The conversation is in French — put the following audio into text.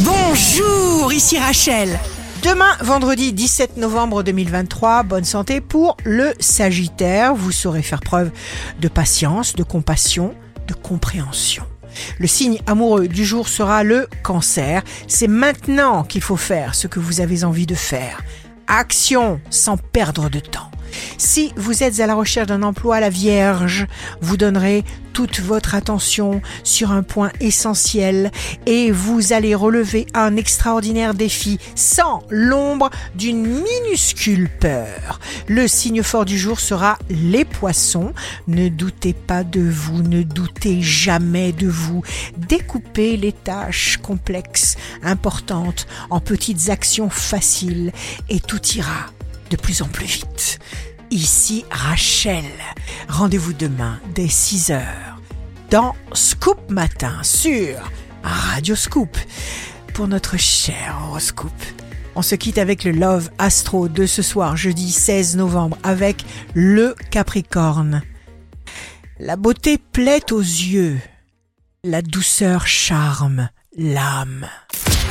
Bonjour, ici Rachel. Demain, vendredi 17 novembre 2023, bonne santé pour le Sagittaire. Vous saurez faire preuve de patience, de compassion, de compréhension. Le signe amoureux du jour sera le cancer. C'est maintenant qu'il faut faire ce que vous avez envie de faire. Action sans perdre de temps. Si vous êtes à la recherche d'un emploi, la Vierge vous donnerez toute votre attention sur un point essentiel et vous allez relever un extraordinaire défi sans l'ombre d'une minuscule peur. Le signe fort du jour sera les poissons. Ne doutez pas de vous, ne doutez jamais de vous. Découpez les tâches complexes, importantes, en petites actions faciles et tout ira de plus en plus vite. Ici Rachel. Rendez-vous demain dès 6 heures dans Scoop Matin sur Radio Scoop pour notre cher horoscope. On se quitte avec le Love Astro de ce soir, jeudi 16 novembre, avec le Capricorne. La beauté plaît aux yeux, la douceur charme l'âme.